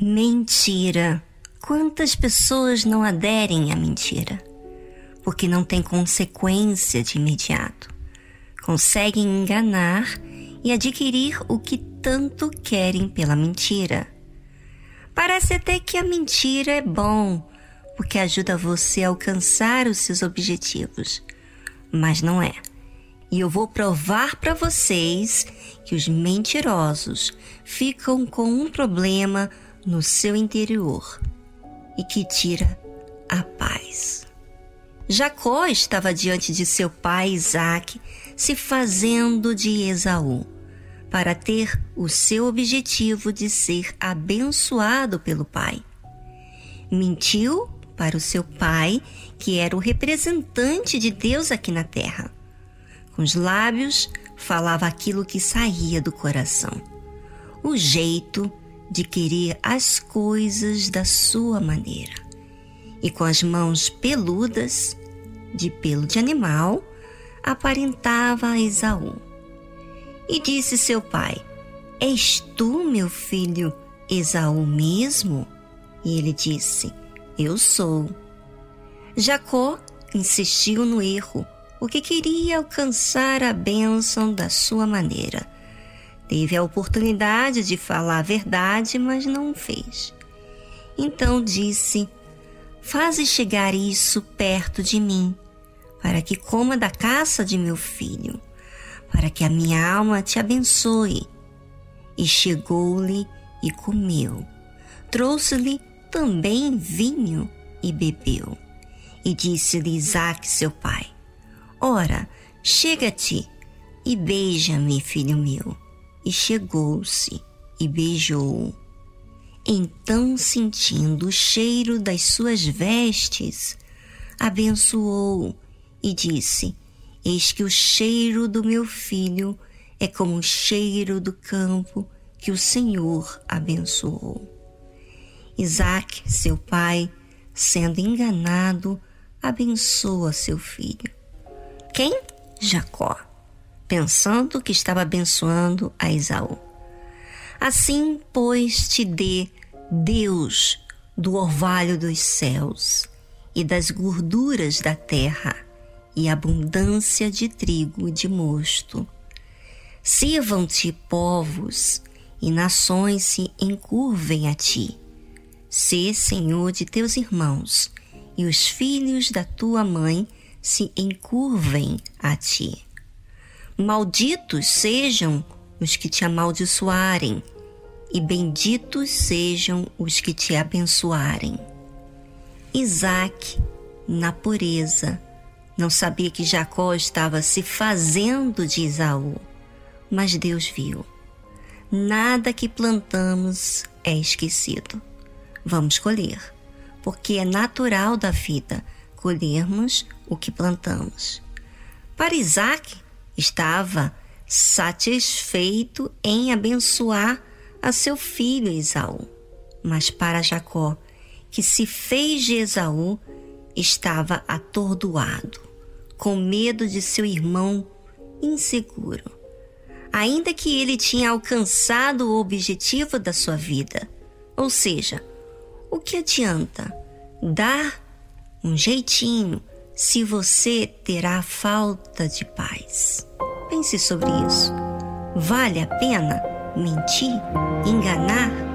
Mentira. Quantas pessoas não aderem à mentira? Porque não tem consequência de imediato. Conseguem enganar e adquirir o que tanto querem pela mentira. Parece até que a mentira é bom, porque ajuda você a alcançar os seus objetivos. Mas não é. E eu vou provar para vocês que os mentirosos ficam com um problema no seu interior e que tira a paz. Jacó estava diante de seu pai Isaque, se fazendo de Esaú, para ter o seu objetivo de ser abençoado pelo pai. Mentiu para o seu pai, que era o representante de Deus aqui na terra. Com os lábios, falava aquilo que saía do coração. O jeito de querer as coisas da sua maneira. E com as mãos peludas, de pelo de animal, aparentava a Esaú. E disse seu pai: És tu, meu filho, Esaú mesmo? E ele disse: Eu sou. Jacó insistiu no erro, porque queria alcançar a bênção da sua maneira Teve a oportunidade de falar a verdade, mas não o fez. Então disse: Faze chegar isso perto de mim, para que coma da caça de meu filho, para que a minha alma te abençoe. E chegou-lhe e comeu. Trouxe-lhe também vinho e bebeu. E disse-lhe Isaac, seu pai: Ora, chega-te e beija-me, filho meu e chegou-se e beijou-o. Então, sentindo o cheiro das suas vestes, abençoou e disse: Eis que o cheiro do meu filho é como o cheiro do campo que o Senhor abençoou. Isaac, seu pai, sendo enganado, abençoa seu filho. Quem? Jacó pensando que estava abençoando a Esaú. Assim, pois, te dê Deus do orvalho dos céus e das gorduras da terra e abundância de trigo e de mosto. Sirvam-te povos e nações se encurvem a ti. Sê senhor de teus irmãos e os filhos da tua mãe se encurvem a ti. Malditos sejam os que te amaldiçoarem, e benditos sejam os que te abençoarem. Isaac, na pureza, não sabia que Jacó estava se fazendo de Isaú, mas Deus viu. Nada que plantamos é esquecido. Vamos colher, porque é natural da vida colhermos o que plantamos. Para Isaac, estava satisfeito em abençoar a seu filho Esaú. Mas para Jacó, que se fez de Esaú, estava atordoado, com medo de seu irmão inseguro. Ainda que ele tinha alcançado o objetivo da sua vida, ou seja, o que adianta dar um jeitinho se você terá falta de paz. Pense sobre isso. Vale a pena mentir, enganar?